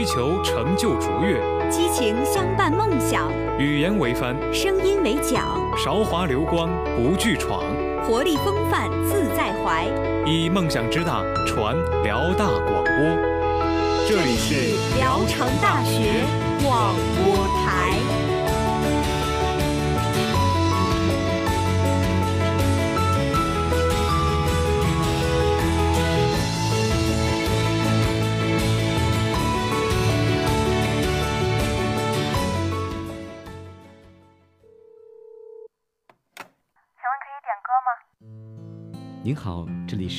追求成就卓越，激情相伴梦想，语言为帆，声音为桨，韶华流光不惧闯，活力风范自在怀，以梦想之大传辽大广播。这里是聊城大学广播台。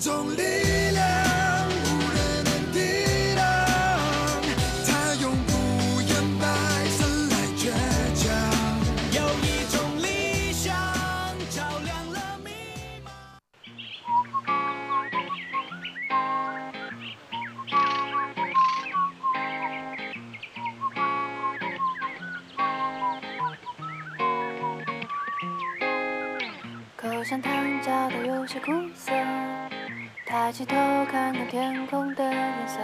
有一种力量，无人能抵挡，它永不言败，生来倔强。有一种理想，照亮了迷茫。口香糖嚼得有些苦涩。抬起头看看天空的颜色，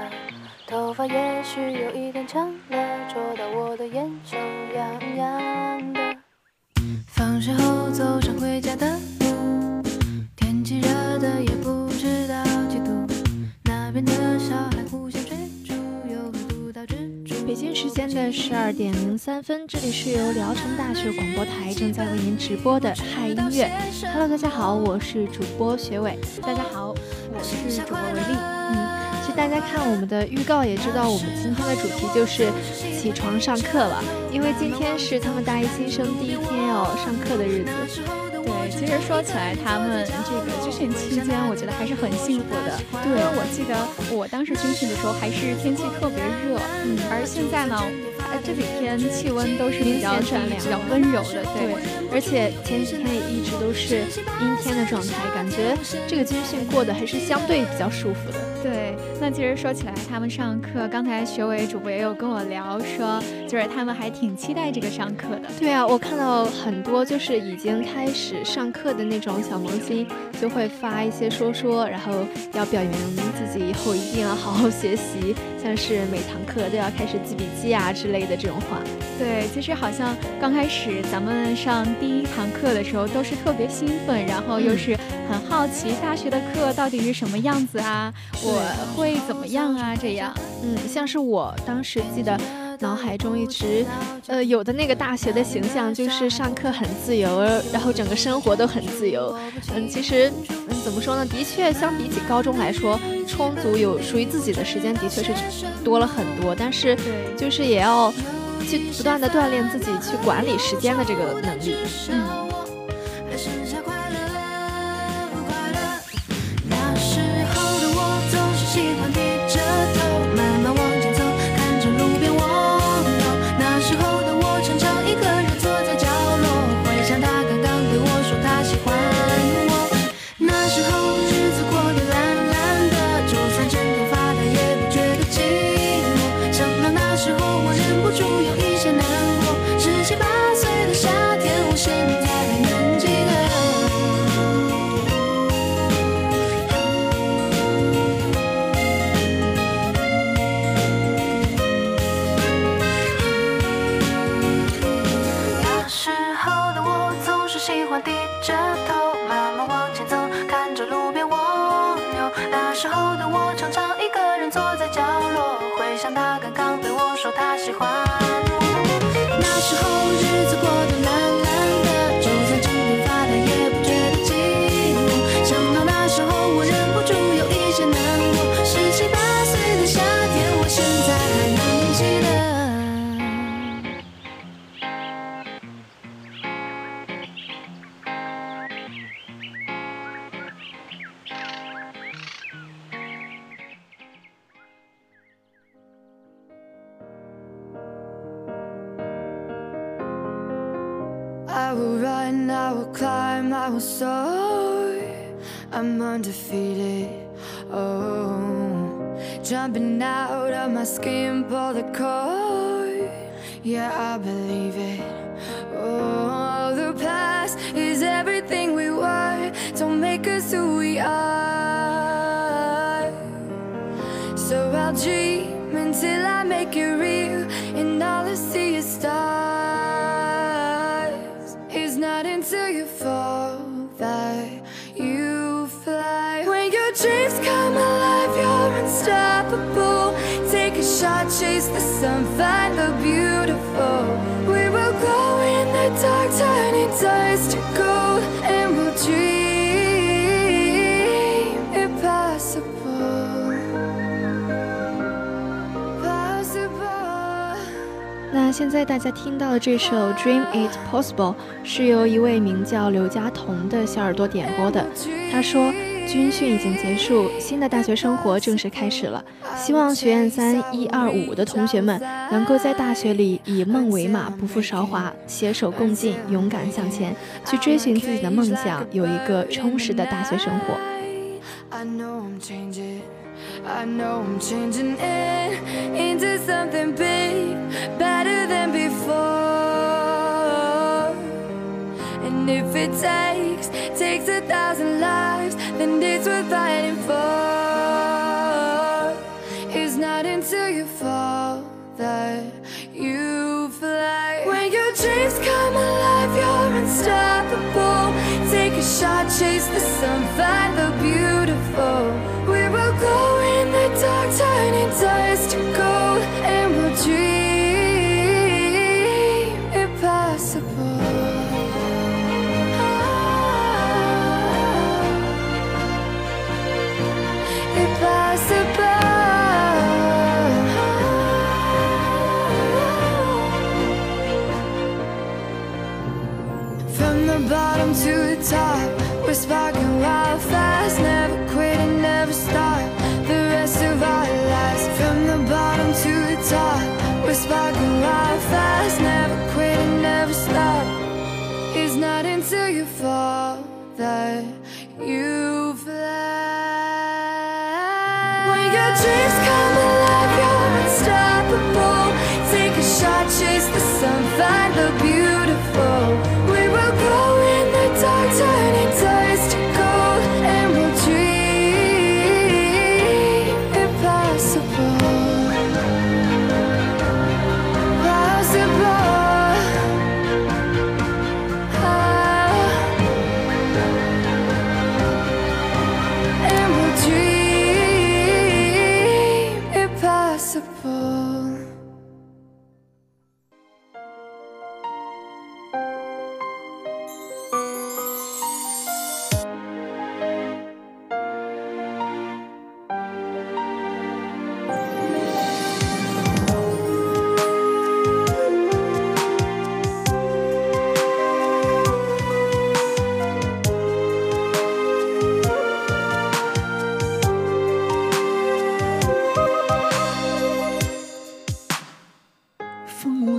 头发也许有一点长了，戳到我的眼球痒痒的。放学后走上回家的路，天气热的也不知道几度，那边的小孩互相追逐，有个独到蜘蛛。北京时间的十二点零三分，这里是由聊城大学广播台正在为您直播的嗨音乐。Hello，大家好，我是主播学伟。大家好，是主播维丽。嗯，其实大家看我们的预告也知道，我们今天的主题就是起床上课了，因为今天是他们大一新生第一天要上课的日子。对，其实说起来，他们这个军训期间，我觉得还是很幸福的。对，因为我记得我当时军训的时候，还是天气特别热，嗯，而现在呢，呃，这几天气温都是比较善良、比较温柔的。对，而且前几天也一直都是阴天的状态，感觉这个军训过得还是相对比较舒服的。对，那其实说起来，他们上课，刚才学委主播也有跟我聊说，就是他们还挺期待这个上课的。对啊，我看到很多就是已经开始。上课的那种小萌新就会发一些说说，然后要表扬自己以后一定要好好学习，像是每堂课都要开始记笔记啊之类的这种话。对，其实好像刚开始咱们上第一堂课的时候都是特别兴奋，然后又是很好奇大学的课到底是什么样子啊，我会怎么样啊？这样，嗯，像是我当时记得。脑海中一直，呃，有的那个大学的形象就是上课很自由，然后整个生活都很自由。嗯，其实，嗯，怎么说呢？的确，相比起高中来说，充足有属于自己的时间的确是多了很多。但是，就是也要去不断的锻炼自己去管理时间的这个能力。嗯。Jumping out of my skin, pull the cord. Yeah, I believe it. Oh, the past is everything we were. Don't make us who we are. So I'll dream until I make it real, and all I see is stars. Chase the sun, find the beautiful. We will glow in the dark, turning dust to gold, and we'll dream impossible. Possible. 那现在大家听到的这首《Dream It Possible》是由一位名叫刘佳彤的小耳朵点播的。他说：“军训已经结束，新的大学生活正式开始了。希望学院三一二五的同学们能够在大学里以梦为马，不负韶华，携手共进，勇敢向前，去追寻自己的梦想，有一个充实的大学生活。” I know I'm changing. I know I'm changing it into something big, better than before. And if it takes, takes a thousand lives, then it's worth fighting for. It's not until you fall that you fly. When your dreams come alive, you're unstoppable. Take a shot, chase the sun, find the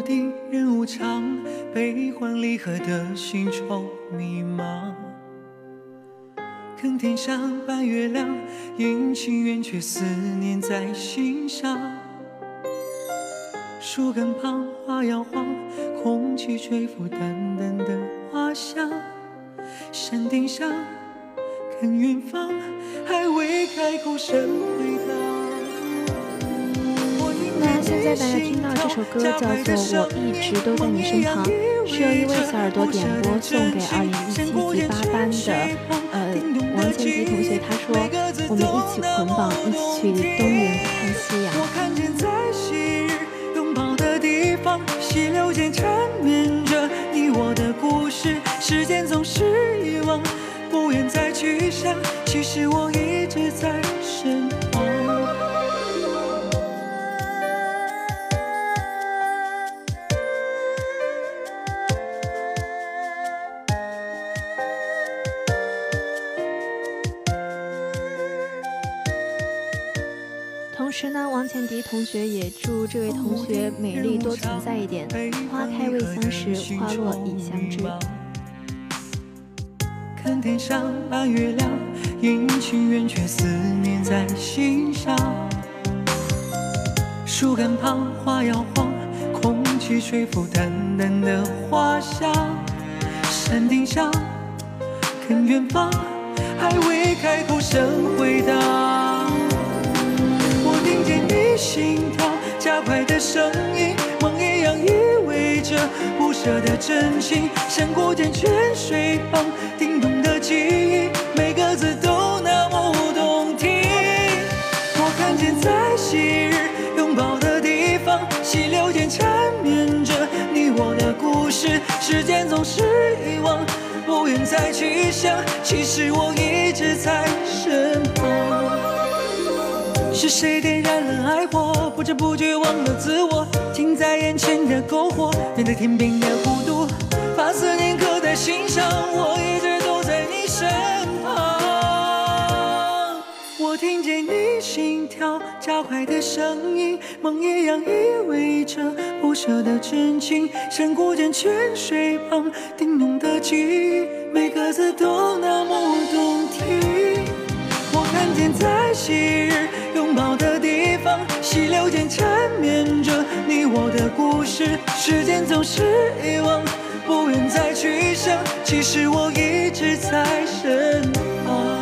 定，人无常，悲欢离合的心愁迷茫。看天上半月亮，阴晴圆缺，思念在心上。树根旁花摇晃，空气吹拂淡淡的花香。山顶上看远方，还未开口声回答。现在大家听到这首歌叫做《我一直都在你身旁》，是由一位小耳朵点播送给二零一七级八班的呃王千吉同学，他说我们一起捆绑，一起去东云看夕阳。溪流间缠绵着你我的故事。时间总是遗忘，不愿再去想，其实我一直在身旁。同学也祝这位同学美丽多存在一点，花开未相识，花落已相知。看天上半月亮，阴晴圆缺，思念在心上。树干旁花摇晃，空气吹拂淡淡的花香。山顶上看远方，还未开口声回荡。心跳加快的声音，梦一样依偎着不舍的真情。山谷间泉水旁，叮咚的记忆，每个字都那么动听。我看见在昔日拥抱的地方，溪流间缠绵着你我的故事。时间总是遗忘，不愿再去想，其实我一直在身旁。是谁点燃了爱火，不知不觉忘了自我，近在眼前的篝火，面对天边的孤独，把思念刻在心上，我一直都在你身旁。我听见你心跳加快的声音，梦一样依偎着不舍的真情，山谷间泉水旁，叮咚的记忆，每个字都那么动听。我看见在昔日拥抱的地方，溪流间缠绵着你我的故事。时间总是遗忘，不愿再去想，其实我一直在身旁。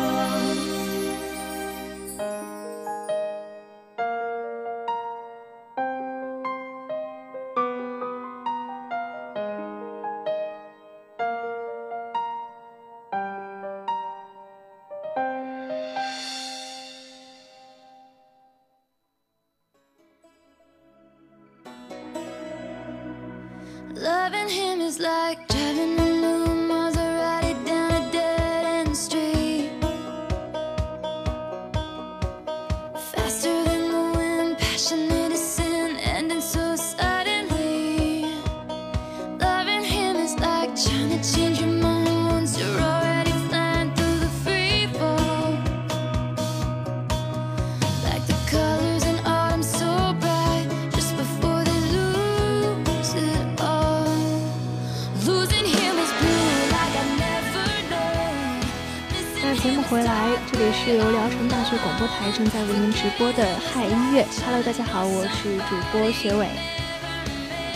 播台正在为您直播的嗨音乐。Hello，大家好，我是主播学伟。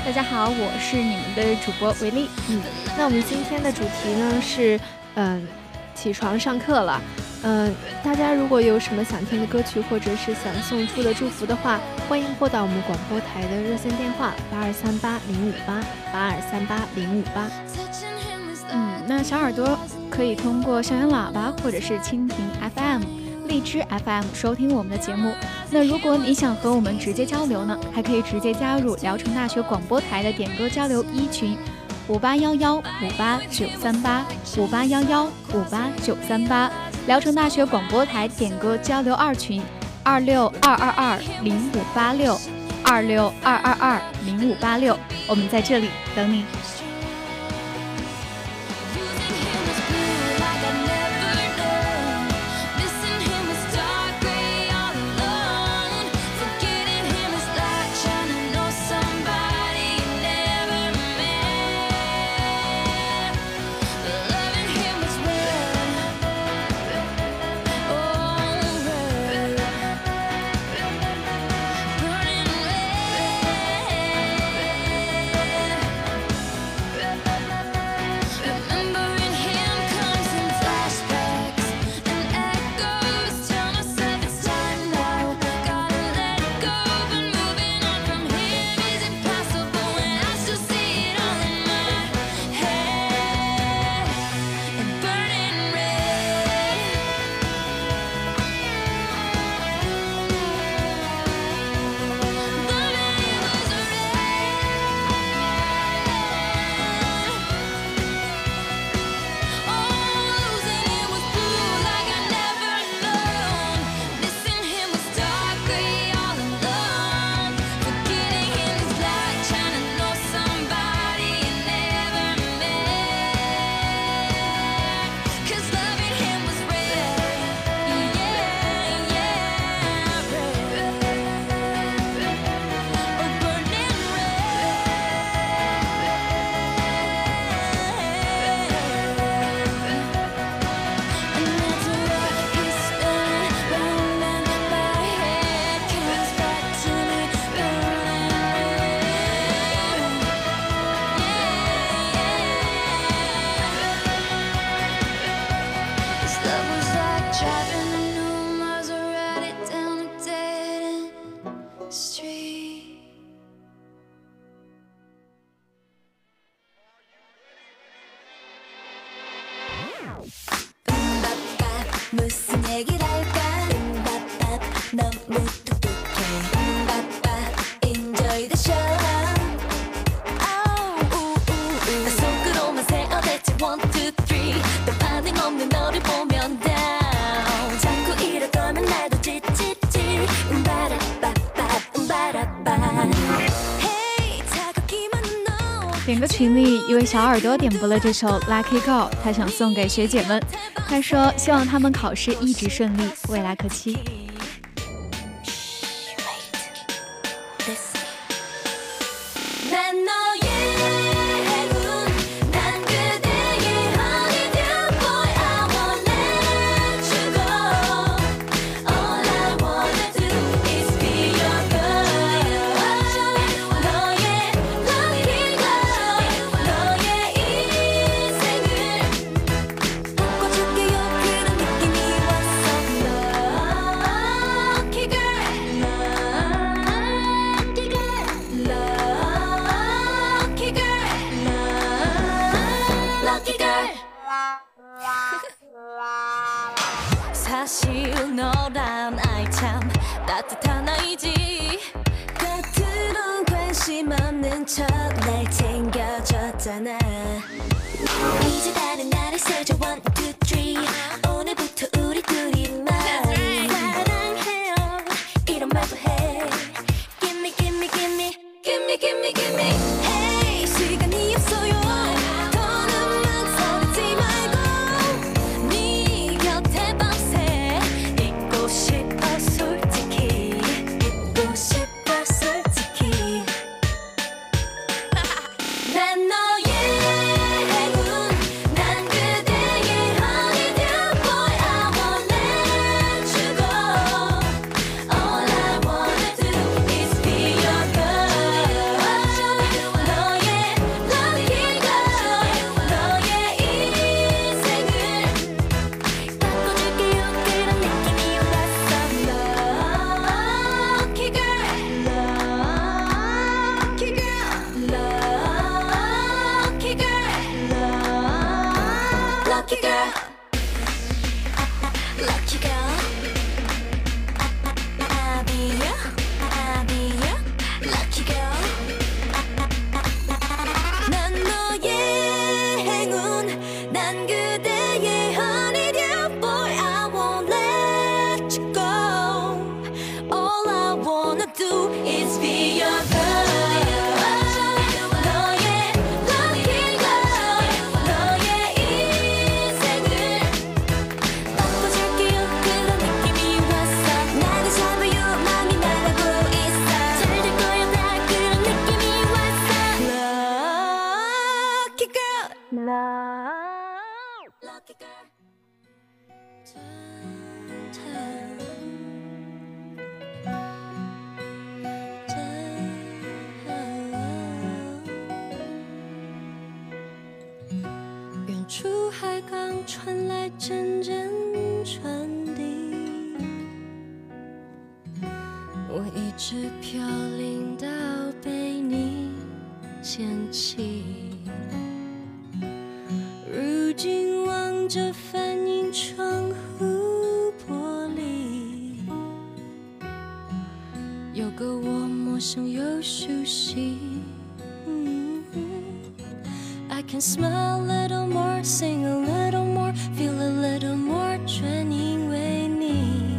大家好，我是你们的主播维丽。嗯，那我们今天的主题呢是，嗯，起床上课了。嗯，大家如果有什么想听的歌曲，或者是想送出的祝福的话，欢迎拨打我们广播台的热线电话八二三八零五八八二三八零五八。嗯，那小耳朵可以通过校园喇叭或者是蜻蜓 FM、荔枝 FM 收听我们的节目。那如果你想和我们直接交流呢，还可以直接加入聊城大学广播台的点歌交流一群，五八幺幺五八九三八五八幺幺五八九三八。聊城大学广播台点歌交流二群，二六二二二零五八六二六二二二零五八六，我们在这里等你。整个群里，一位小耳朵点播了这首《Lucky Girl》，他想送给学姐们。他说希望他们考试一直顺利，未来可期。사실 너란 아이 참 따뜻한 아이지. 따뜻한 관심 없는 척 날 챙겨줬잖아. smile a little more sing a little more feel a little more 全因为你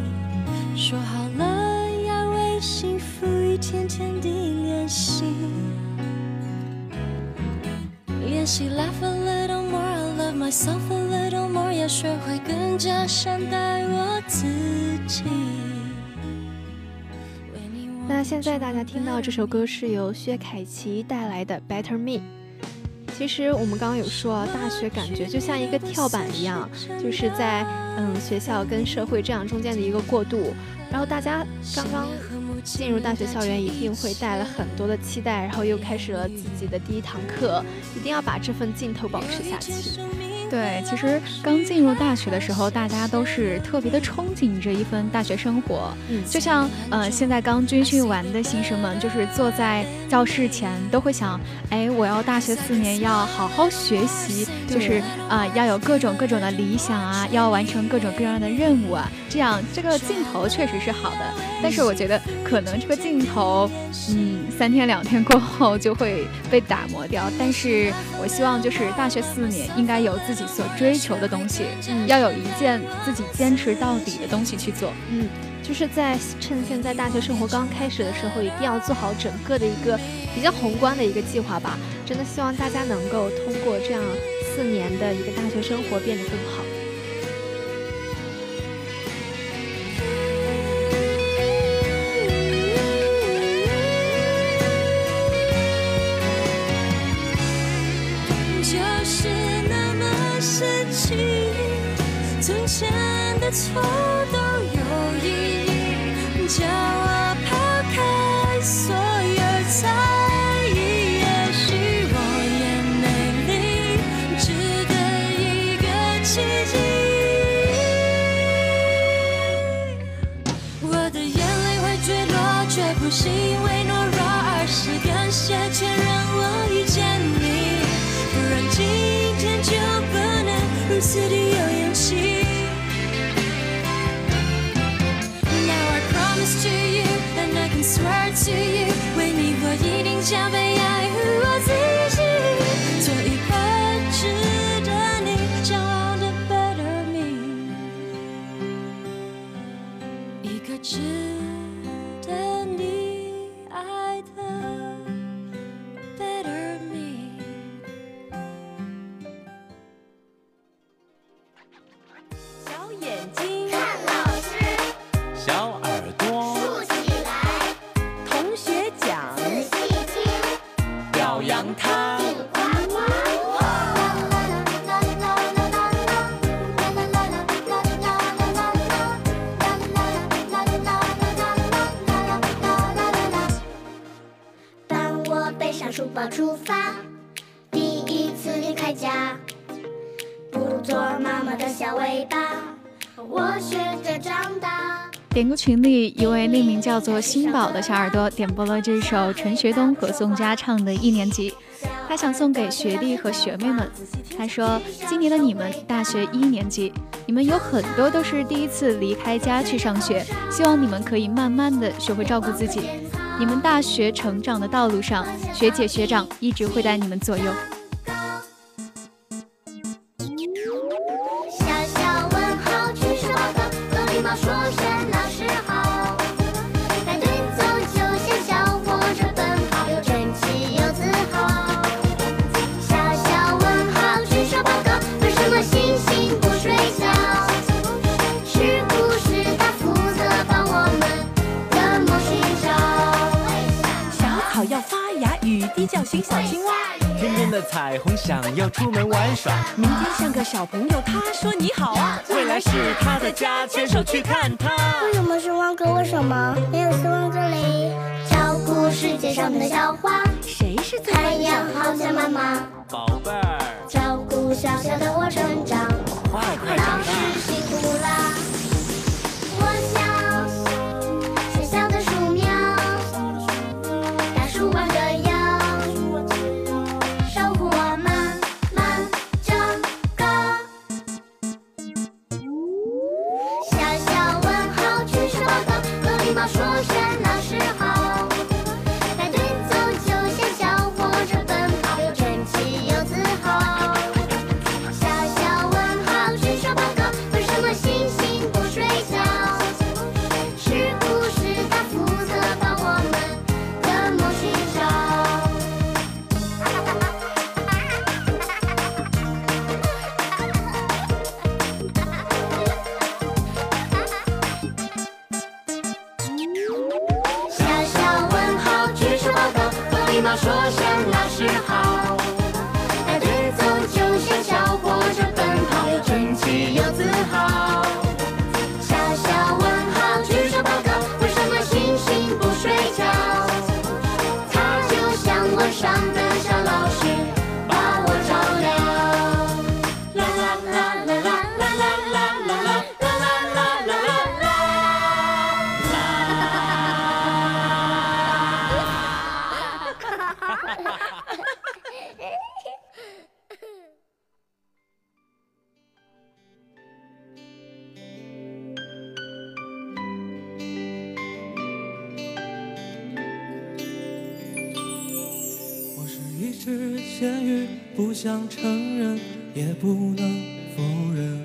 说好了要为幸福一天天地练习练习 laugh a little more i love myself a little more 要学会更加善待我自己那现在大家听到这首歌是由薛凯琪带来的 better me 其实我们刚刚有说，大学感觉就像一个跳板一样，就是在嗯学校跟社会这样中间的一个过渡。然后大家刚刚进入大学校园，一定会带了很多的期待，然后又开始了自己的第一堂课，一定要把这份劲头保持下去。对，其实刚进入大学的时候，大家都是特别的憧憬着一份大学生活。嗯，就像呃，现在刚军训完的新生们，就是坐在教室前都会想，哎，我要大学四年要好好学习，就是啊，要有各种各种的理想啊，要完成各种各样的任务啊，这样这个劲头确实是好的。但是我觉得可能这个劲头，嗯，三天两天过后就会被打磨掉。但是我希望就是大学四年应该有自己。所追求的东西，嗯，要有一件自己坚持到底的东西去做，嗯，就是在趁现在大学生活刚开始的时候，一定要做好整个的一个比较宏观的一个计划吧。真的希望大家能够通过这样四年的一个大学生活变得更好。是那么深情从前的错都有意义叫我抛开所能如此的有勇气。to you，为你我一定将被爱点歌群里一位匿名叫做新宝的小耳朵点播了这首陈学冬和宋佳唱的《一年级》，他想送给学弟和学妹们。他说：“今年的你们大学一年级，你们有很多都是第一次离开家去上学，希望你们可以慢慢的学会照顾自己。”你们大学成长的道路上，学姐学长一直会带你们左右。耍。明天像个小朋友，他说你好啊。未来是他的家，牵手去看他。为什么是汪哥？为什么没有希望？这里照顾世界上的小花。谁是太阳？好像妈妈。宝贝儿，照顾小小的我成长。说声不想承认，也不能否认。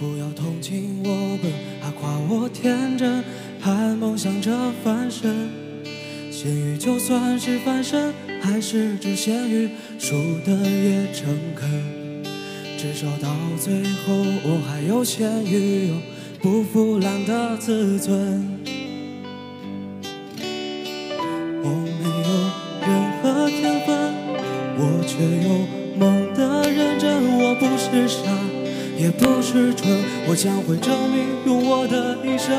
不要同情我笨，还夸我天真，还梦想着翻身。咸鱼就算是翻身，还是只咸鱼，输得也诚恳。至少到最后，我还有咸鱼，有不腐烂的自尊。我将会证明，用我的一生。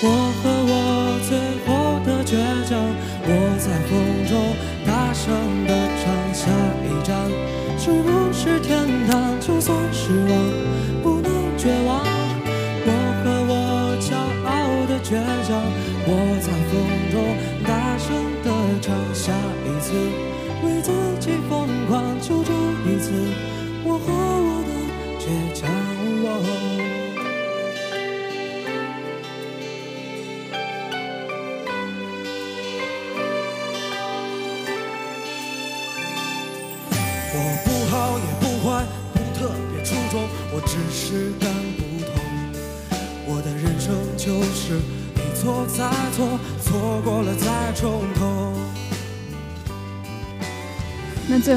我和我最后的倔强，我在风中大声地唱下一站，是不是天堂？就算失望，不能绝望。我和我骄傲的倔强，我在风中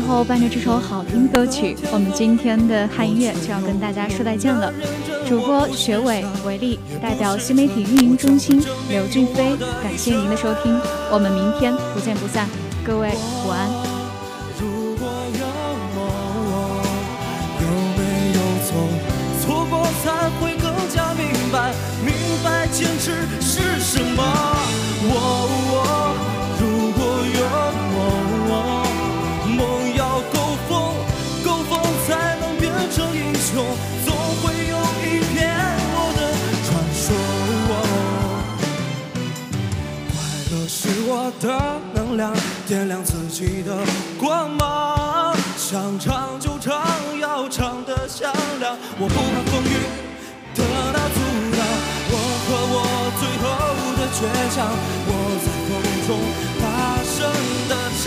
后伴着这首好听歌曲，我们今天的汉音乐就要跟大家说再见了。主播学伟、维利，代表新媒体运营中心刘俊飞，感谢您的收听，我们明天不见不散。各位点亮自己的光芒。想唱就唱，要唱得响亮。我不怕风雨的那阻挡，我和我最后的倔强，我在风中大声地唱。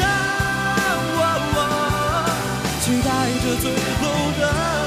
期待着最后的。